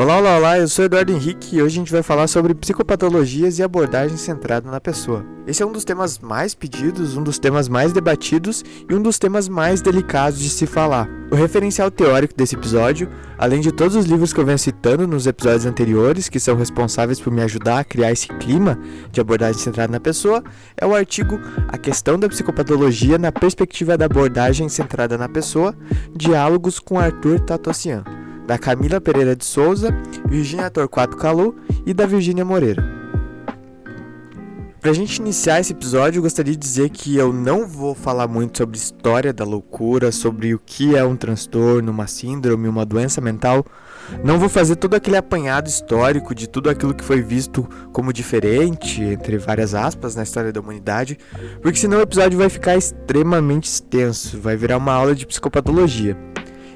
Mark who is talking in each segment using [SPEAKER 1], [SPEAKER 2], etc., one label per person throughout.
[SPEAKER 1] Olá, olá, olá, eu sou Eduardo Henrique e hoje a gente vai falar sobre psicopatologias e abordagem centrada na pessoa. Esse é um dos temas mais pedidos, um dos temas mais debatidos e um dos temas mais delicados de se falar. O referencial teórico desse episódio, além de todos os livros que eu venho citando nos episódios anteriores, que são responsáveis por me ajudar a criar esse clima de abordagem centrada na pessoa, é o artigo A Questão da Psicopatologia na Perspectiva da Abordagem Centrada na Pessoa, Diálogos com Arthur Tatossian da Camila Pereira de Souza, Virginia Torquato Calu e da Virginia Moreira. Pra gente iniciar esse episódio, eu gostaria de dizer que eu não vou falar muito sobre história da loucura, sobre o que é um transtorno, uma síndrome, uma doença mental. Não vou fazer todo aquele apanhado histórico de tudo aquilo que foi visto como diferente, entre várias aspas, na história da humanidade, porque senão o episódio vai ficar extremamente extenso, vai virar uma aula de psicopatologia.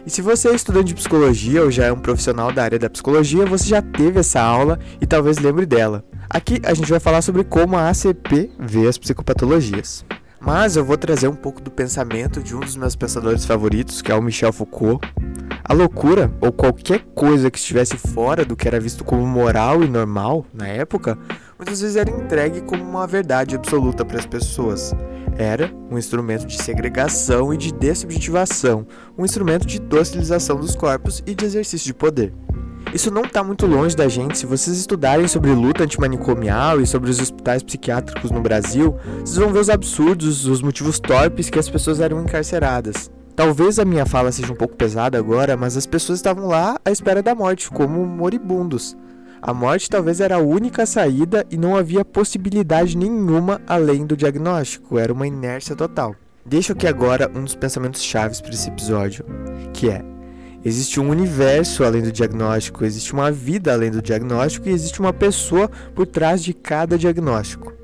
[SPEAKER 1] E se você é estudante de psicologia ou já é um profissional da área da psicologia, você já teve essa aula e talvez lembre dela. Aqui a gente vai falar sobre como a ACP vê as psicopatologias. Mas eu vou trazer um pouco do pensamento de um dos meus pensadores favoritos, que é o Michel Foucault. A loucura, ou qualquer coisa que estivesse fora do que era visto como moral e normal na época, muitas vezes era entregue como uma verdade absoluta para as pessoas era um instrumento de segregação e de dessubjetivação, um instrumento de docilização dos corpos e de exercício de poder. Isso não está muito longe da gente. Se vocês estudarem sobre luta antimanicomial e sobre os hospitais psiquiátricos no Brasil, vocês vão ver os absurdos, os motivos torpes que as pessoas eram encarceradas. Talvez a minha fala seja um pouco pesada agora, mas as pessoas estavam lá à espera da morte, como moribundos. A morte talvez era a única saída e não havia possibilidade nenhuma além do diagnóstico, era uma inércia total. Deixo aqui agora um dos pensamentos chaves para esse episódio, que é: existe um universo além do diagnóstico, existe uma vida além do diagnóstico e existe uma pessoa por trás de cada diagnóstico.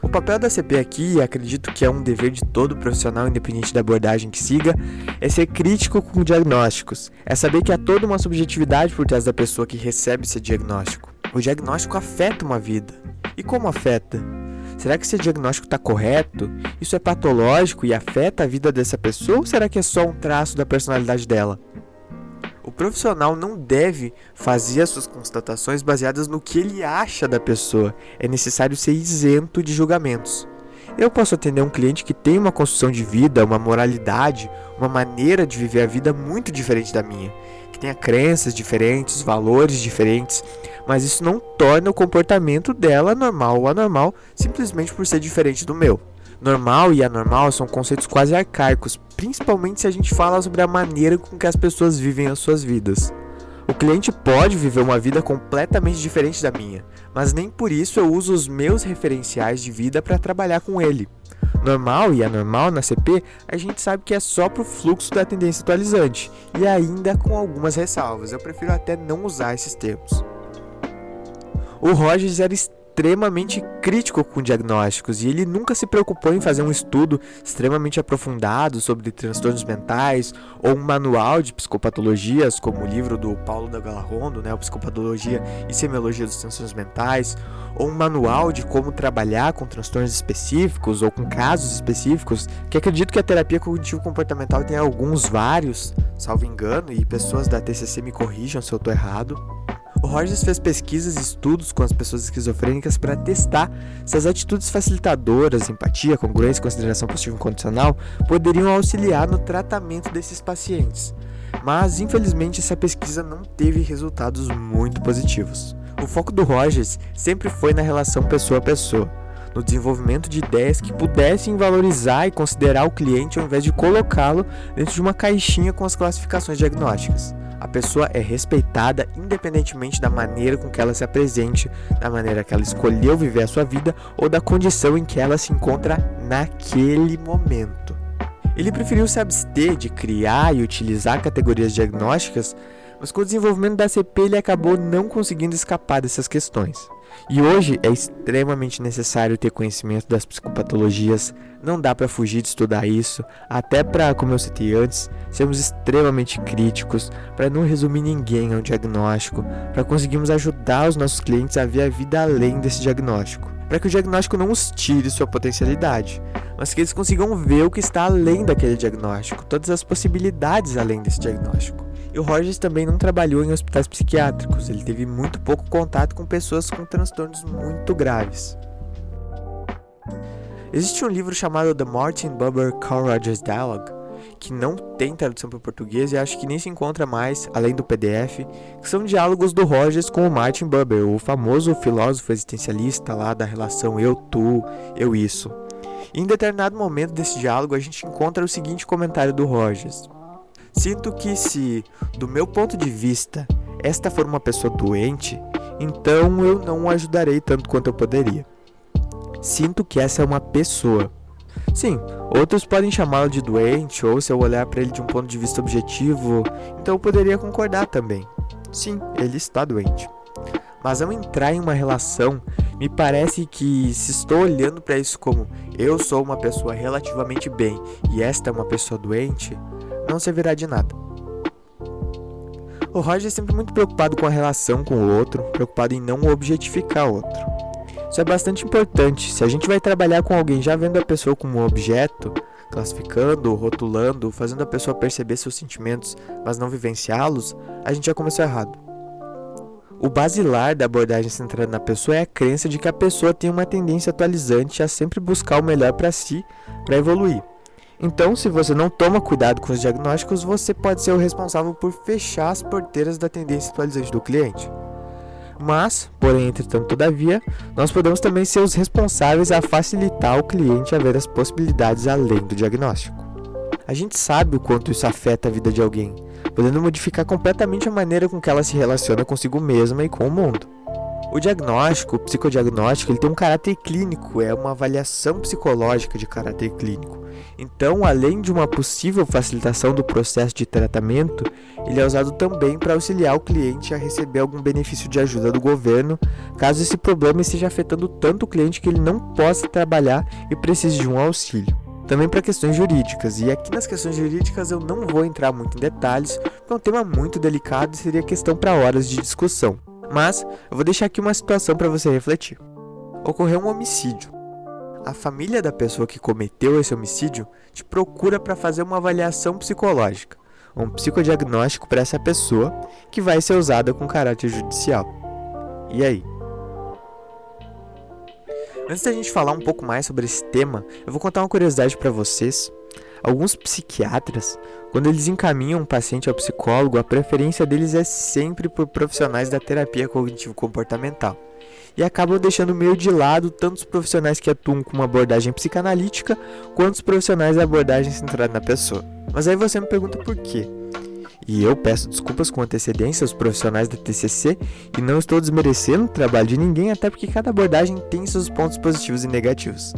[SPEAKER 1] O papel da CP aqui, e acredito que é um dever de todo profissional, independente da abordagem que siga, é ser crítico com diagnósticos. É saber que há toda uma subjetividade por trás da pessoa que recebe esse diagnóstico. O diagnóstico afeta uma vida. E como afeta? Será que esse diagnóstico está correto? Isso é patológico e afeta a vida dessa pessoa ou será que é só um traço da personalidade dela? O profissional não deve fazer as suas constatações baseadas no que ele acha da pessoa. É necessário ser isento de julgamentos. Eu posso atender um cliente que tem uma construção de vida, uma moralidade, uma maneira de viver a vida muito diferente da minha, que tenha crenças diferentes, valores diferentes, mas isso não torna o comportamento dela normal ou anormal simplesmente por ser diferente do meu. Normal e anormal são conceitos quase arcaicos, principalmente se a gente fala sobre a maneira com que as pessoas vivem as suas vidas. O cliente pode viver uma vida completamente diferente da minha, mas nem por isso eu uso os meus referenciais de vida para trabalhar com ele. Normal e anormal na CP, a gente sabe que é só para o fluxo da tendência atualizante, e ainda com algumas ressalvas, eu prefiro até não usar esses termos. O Rogers era extremamente crítico com diagnósticos e ele nunca se preocupou em fazer um estudo extremamente aprofundado sobre transtornos mentais ou um manual de psicopatologias, como o livro do Paulo da Galarrondo, né, Psicopatologia e Semiologia dos Transtornos Mentais, ou um manual de como trabalhar com transtornos específicos ou com casos específicos, que acredito que a terapia cognitivo comportamental tem alguns vários, salvo engano, e pessoas da TCC me corrijam se eu estou errado. O Rogers fez pesquisas e estudos com as pessoas esquizofrênicas para testar se as atitudes facilitadoras, empatia, congruência consideração positiva incondicional poderiam auxiliar no tratamento desses pacientes. Mas, infelizmente, essa pesquisa não teve resultados muito positivos. O foco do Rogers sempre foi na relação pessoa a pessoa, no desenvolvimento de ideias que pudessem valorizar e considerar o cliente ao invés de colocá-lo dentro de uma caixinha com as classificações diagnósticas. A pessoa é respeitada independentemente da maneira com que ela se apresente, da maneira que ela escolheu viver a sua vida ou da condição em que ela se encontra naquele momento. Ele preferiu se abster de criar e utilizar categorias diagnósticas, mas com o desenvolvimento da CP ele acabou não conseguindo escapar dessas questões. E hoje é extremamente necessário ter conhecimento das psicopatologias, não dá para fugir de estudar isso, até para, como eu citei antes, sermos extremamente críticos, para não resumir ninguém ao diagnóstico, para conseguirmos ajudar os nossos clientes a ver a vida além desse diagnóstico, para que o diagnóstico não os tire sua potencialidade, mas que eles consigam ver o que está além daquele diagnóstico, todas as possibilidades além desse diagnóstico. E o Rogers também não trabalhou em hospitais psiquiátricos, ele teve muito pouco contato com pessoas com transtornos muito graves. Existe um livro chamado The Martin Buber Carl Rogers Dialogue, que não tem tradução para o português e acho que nem se encontra mais, além do PDF, que são diálogos do Rogers com o Martin Buber, o famoso filósofo existencialista lá da relação eu, tu, eu, isso. Em determinado momento desse diálogo a gente encontra o seguinte comentário do Rogers. Sinto que se, do meu ponto de vista, esta for uma pessoa doente, então eu não ajudarei tanto quanto eu poderia. Sinto que essa é uma pessoa. Sim, outros podem chamá-lo de doente, ou se eu olhar para ele de um ponto de vista objetivo, então eu poderia concordar também. Sim, ele está doente. Mas ao entrar em uma relação, me parece que se estou olhando para isso como eu sou uma pessoa relativamente bem e esta é uma pessoa doente, não servirá de nada. O Roger é sempre muito preocupado com a relação com o outro, preocupado em não objetificar o outro. Isso é bastante importante. Se a gente vai trabalhar com alguém já vendo a pessoa como um objeto, classificando, rotulando, fazendo a pessoa perceber seus sentimentos, mas não vivenciá-los, a gente já começou errado. O basilar da abordagem centrada na pessoa é a crença de que a pessoa tem uma tendência atualizante a sempre buscar o melhor para si, para evoluir. Então, se você não toma cuidado com os diagnósticos, você pode ser o responsável por fechar as porteiras da tendência atualizante do cliente. Mas, porém, entretanto, todavia, nós podemos também ser os responsáveis a facilitar o cliente a ver as possibilidades além do diagnóstico. A gente sabe o quanto isso afeta a vida de alguém, podendo modificar completamente a maneira com que ela se relaciona consigo mesma e com o mundo. O diagnóstico, o psicodiagnóstico, ele tem um caráter clínico, é uma avaliação psicológica de caráter clínico. Então, além de uma possível facilitação do processo de tratamento, ele é usado também para auxiliar o cliente a receber algum benefício de ajuda do governo, caso esse problema esteja afetando tanto o cliente que ele não possa trabalhar e precise de um auxílio. Também para questões jurídicas, e aqui nas questões jurídicas eu não vou entrar muito em detalhes, porque é um tema muito delicado e seria questão para horas de discussão. Mas eu vou deixar aqui uma situação para você refletir. Ocorreu um homicídio. A família da pessoa que cometeu esse homicídio te procura para fazer uma avaliação psicológica, um psicodiagnóstico para essa pessoa que vai ser usada com caráter judicial. E aí? Antes da gente falar um pouco mais sobre esse tema, eu vou contar uma curiosidade para vocês Alguns psiquiatras, quando eles encaminham um paciente ao psicólogo, a preferência deles é sempre por profissionais da terapia cognitivo-comportamental. E acabam deixando meio de lado tanto os profissionais que atuam com uma abordagem psicanalítica, quanto os profissionais da abordagem centrada na pessoa. Mas aí você me pergunta por quê? E eu peço desculpas com antecedência aos profissionais da TCC e não estou desmerecendo o trabalho de ninguém, até porque cada abordagem tem seus pontos positivos e negativos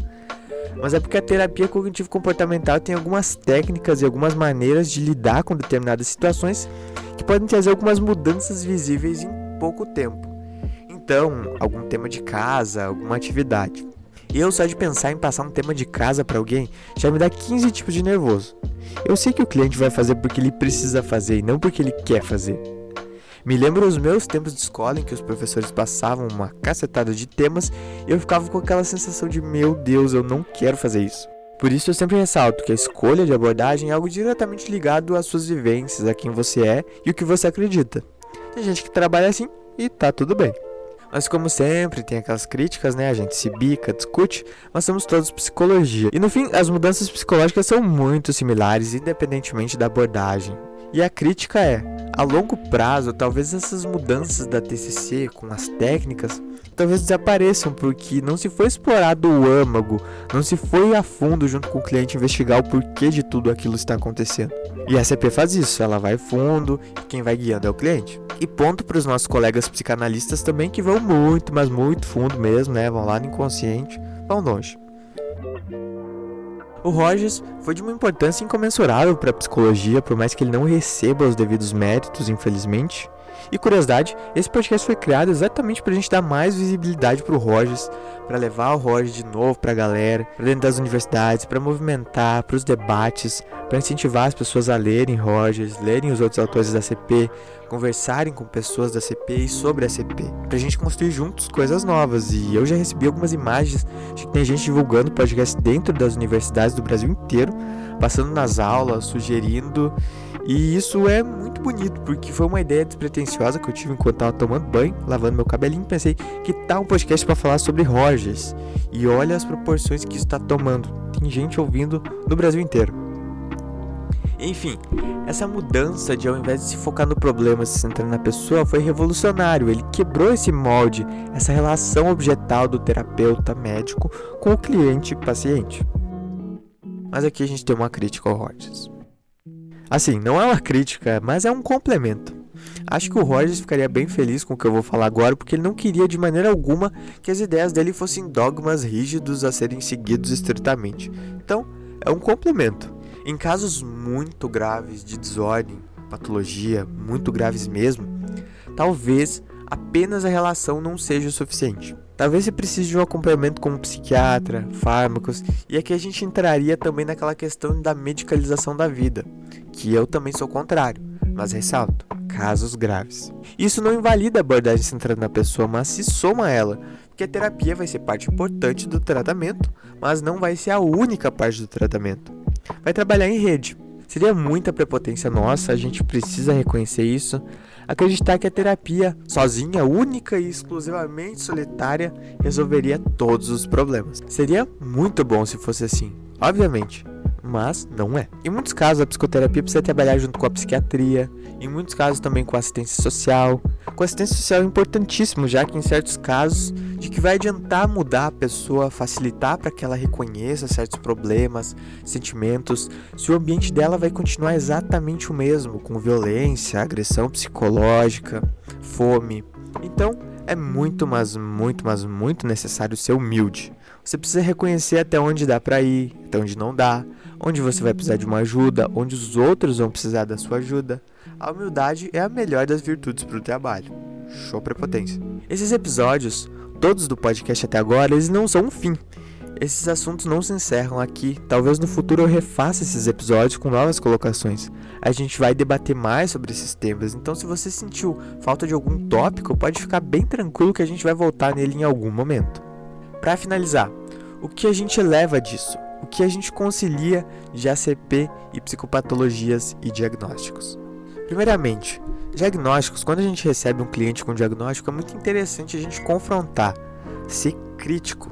[SPEAKER 1] mas é porque a terapia cognitivo-comportamental tem algumas técnicas e algumas maneiras de lidar com determinadas situações que podem trazer algumas mudanças visíveis em pouco tempo. Então, algum tema de casa, alguma atividade. E eu só de pensar em passar um tema de casa para alguém já me dá 15 tipos de nervoso. Eu sei que o cliente vai fazer porque ele precisa fazer e não porque ele quer fazer. Me lembro os meus tempos de escola em que os professores passavam uma cacetada de temas e eu ficava com aquela sensação de meu Deus, eu não quero fazer isso. Por isso eu sempre ressalto que a escolha de abordagem é algo diretamente ligado às suas vivências, a quem você é e o que você acredita. Tem gente que trabalha assim e tá tudo bem. Mas como sempre, tem aquelas críticas, né? A gente se bica, discute, mas somos todos psicologia. E no fim, as mudanças psicológicas são muito similares, independentemente da abordagem. E a crítica é: a longo prazo, talvez essas mudanças da TCC com as técnicas talvez desapareçam porque não se foi explorado o âmago, não se foi a fundo junto com o cliente investigar o porquê de tudo aquilo está acontecendo. E a CP faz isso, ela vai fundo e quem vai guiando é o cliente. E ponto para os nossos colegas psicanalistas também que vão muito, mas muito fundo mesmo, né? Vão lá no inconsciente, vão longe. O Rogers foi de uma importância incomensurável para a psicologia, por mais que ele não receba os devidos méritos, infelizmente. E curiosidade, esse podcast foi criado exatamente para a gente dar mais visibilidade para o Rogers, para levar o Rogers de novo para a galera, para dentro das universidades, para movimentar, para os debates, para incentivar as pessoas a lerem Rogers, lerem os outros autores da CP, conversarem com pessoas da CP e sobre a CP, para a gente construir juntos coisas novas. E eu já recebi algumas imagens de que tem gente divulgando podcast dentro das universidades do Brasil inteiro passando nas aulas, sugerindo. E isso é muito bonito, porque foi uma ideia despretensiosa que eu tive enquanto estava tomando banho, lavando meu cabelinho. Pensei que tá um podcast para falar sobre Rogers. E olha as proporções que está tomando. Tem gente ouvindo no Brasil inteiro. Enfim, essa mudança de ao invés de se focar no problema, se centrar na pessoa, foi revolucionário. Ele quebrou esse molde, essa relação objetal do terapeuta médico com o cliente paciente. Mas aqui a gente tem uma crítica ao Rogers. Assim, não é uma crítica, mas é um complemento. Acho que o Rogers ficaria bem feliz com o que eu vou falar agora, porque ele não queria de maneira alguma que as ideias dele fossem dogmas rígidos a serem seguidos estritamente. Então, é um complemento. Em casos muito graves de desordem, patologia, muito graves mesmo, talvez apenas a relação não seja o suficiente. Talvez você precise de um acompanhamento como psiquiatra, fármacos, e aqui a gente entraria também naquela questão da medicalização da vida, que eu também sou contrário, mas ressalto, casos graves. Isso não invalida a abordagem centrada na pessoa, mas se soma a ela, porque a terapia vai ser parte importante do tratamento, mas não vai ser a única parte do tratamento vai trabalhar em rede. Seria muita prepotência nossa, a gente precisa reconhecer isso. Acreditar que a terapia, sozinha, única e exclusivamente solitária, resolveria todos os problemas. Seria muito bom se fosse assim, obviamente mas não é. Em muitos casos, a psicoterapia precisa trabalhar junto com a psiquiatria, em muitos casos também com a assistência social. Com a assistência social é importantíssimo, já que em certos casos, de que vai adiantar mudar a pessoa, facilitar para que ela reconheça certos problemas, sentimentos, se o ambiente dela vai continuar exatamente o mesmo, com violência, agressão psicológica, fome. Então, é muito, mas muito, mas muito necessário ser humilde. Você precisa reconhecer até onde dá para ir, até onde não dá, onde você vai precisar de uma ajuda, onde os outros vão precisar da sua ajuda. A humildade é a melhor das virtudes para o trabalho. Show prepotência. Esses episódios, todos do podcast até agora, eles não são um fim. Esses assuntos não se encerram aqui. Talvez no futuro eu refaça esses episódios com novas colocações. A gente vai debater mais sobre esses temas. Então, se você sentiu falta de algum tópico, pode ficar bem tranquilo que a gente vai voltar nele em algum momento. Para finalizar, o que a gente leva disso? O que a gente concilia de ACP e psicopatologias e diagnósticos. Primeiramente, diagnósticos, quando a gente recebe um cliente com diagnóstico, é muito interessante a gente confrontar, ser crítico.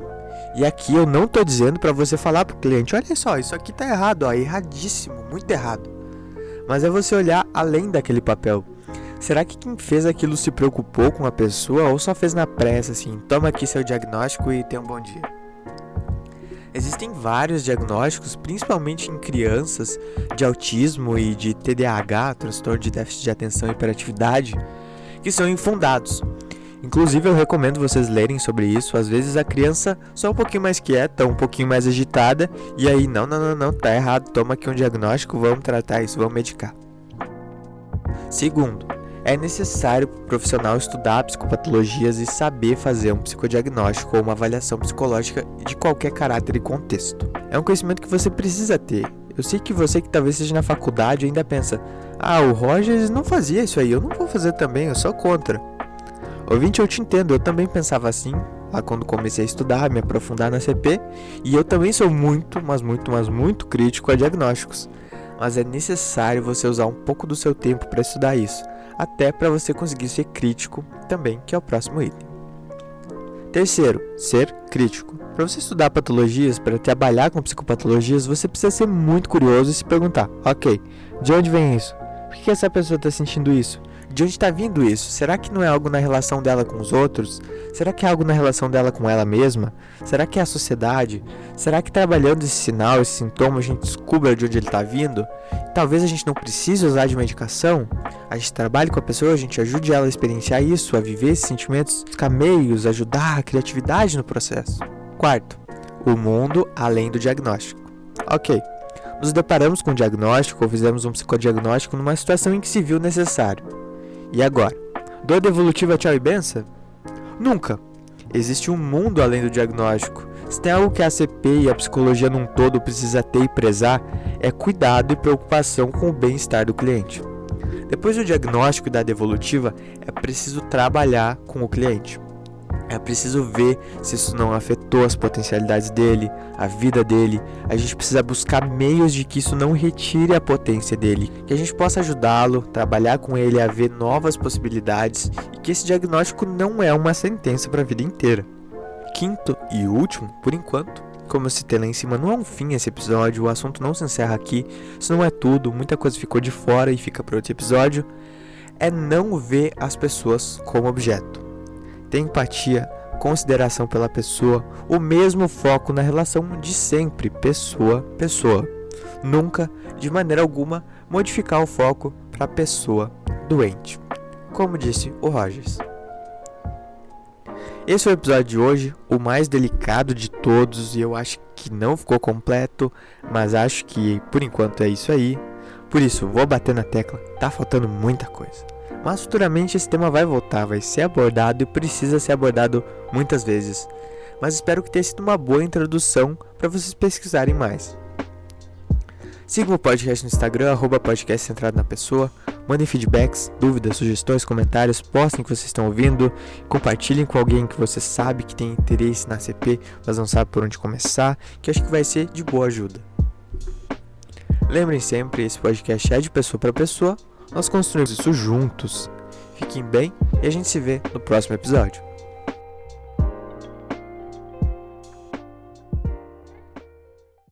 [SPEAKER 1] E aqui eu não estou dizendo para você falar para o cliente, olha só, isso aqui está errado, ó, erradíssimo, muito errado. Mas é você olhar além daquele papel. Será que quem fez aquilo se preocupou com a pessoa ou só fez na pressa assim, toma aqui seu diagnóstico e tenha um bom dia? Existem vários diagnósticos, principalmente em crianças, de autismo e de TDAH, transtorno de déficit de atenção e hiperatividade, que são infundados. Inclusive, eu recomendo vocês lerem sobre isso. Às vezes a criança só um pouquinho mais quieta, um pouquinho mais agitada, e aí, não, não, não, não, tá errado, toma aqui um diagnóstico, vamos tratar isso, vamos medicar. Segundo, é necessário para o profissional estudar psicopatologias e saber fazer um psicodiagnóstico ou uma avaliação psicológica de qualquer caráter e contexto. É um conhecimento que você precisa ter. Eu sei que você que talvez seja na faculdade ainda pensa: "Ah, o Rogers não fazia isso aí, eu não vou fazer também, eu sou contra". Ouvinte, eu te entendo, eu também pensava assim, lá quando comecei a estudar, me aprofundar na CP, e eu também sou muito, mas muito, mas muito crítico a diagnósticos. Mas é necessário você usar um pouco do seu tempo para estudar isso até para você conseguir ser crítico também, que é o próximo item. Terceiro, ser crítico. Para você estudar patologias, para trabalhar com psicopatologias, você precisa ser muito curioso e se perguntar: ok, de onde vem isso? Por que essa pessoa está sentindo isso? De onde está vindo isso? Será que não é algo na relação dela com os outros? Será que é algo na relação dela com ela mesma? Será que é a sociedade? Será que trabalhando esse sinal, esse sintoma, a gente descobre de onde ele está vindo? Talvez a gente não precise usar de medicação. A gente trabalhe com a pessoa, a gente ajude ela a experienciar isso, a viver esses sentimentos, buscar meios, ajudar a criatividade no processo. Quarto, o mundo além do diagnóstico. Ok, nos deparamos com um diagnóstico ou fizemos um psicodiagnóstico numa situação em que se viu necessário. E agora? Dor devolutiva tchau e benção? Nunca. Existe um mundo além do diagnóstico. Se tem algo que a ACP e a psicologia num todo precisa ter e prezar, é cuidado e preocupação com o bem-estar do cliente. Depois do diagnóstico e da devolutiva, é preciso trabalhar com o cliente. É preciso ver se isso não afetou as potencialidades dele, a vida dele. A gente precisa buscar meios de que isso não retire a potência dele, que a gente possa ajudá-lo, trabalhar com ele a ver novas possibilidades e que esse diagnóstico não é uma sentença para a vida inteira. Quinto e último, por enquanto, como eu citei lá em cima, não é um fim esse episódio, o assunto não se encerra aqui, isso não é tudo, muita coisa ficou de fora e fica para outro episódio. É não ver as pessoas como objeto. Ter empatia, consideração pela pessoa, o mesmo foco na relação de sempre, pessoa-pessoa. Nunca, de maneira alguma, modificar o foco para a pessoa doente. Como disse o Rogers. Esse é o episódio de hoje, o mais delicado de todos, e eu acho que não ficou completo, mas acho que por enquanto é isso aí. Por isso, vou bater na tecla, tá faltando muita coisa. Mas futuramente esse tema vai voltar, vai ser abordado e precisa ser abordado muitas vezes. Mas espero que tenha sido uma boa introdução para vocês pesquisarem mais. Sigam o podcast no Instagram, arroba podcast centrado na pessoa. Mandem feedbacks, dúvidas, sugestões, comentários, postem o que vocês estão ouvindo, compartilhem com alguém que você sabe que tem interesse na CP, mas não sabe por onde começar, que acho que vai ser de boa ajuda. Lembrem sempre, esse podcast é de pessoa para pessoa, nós construímos isso juntos. Fiquem bem e a gente se vê no próximo episódio.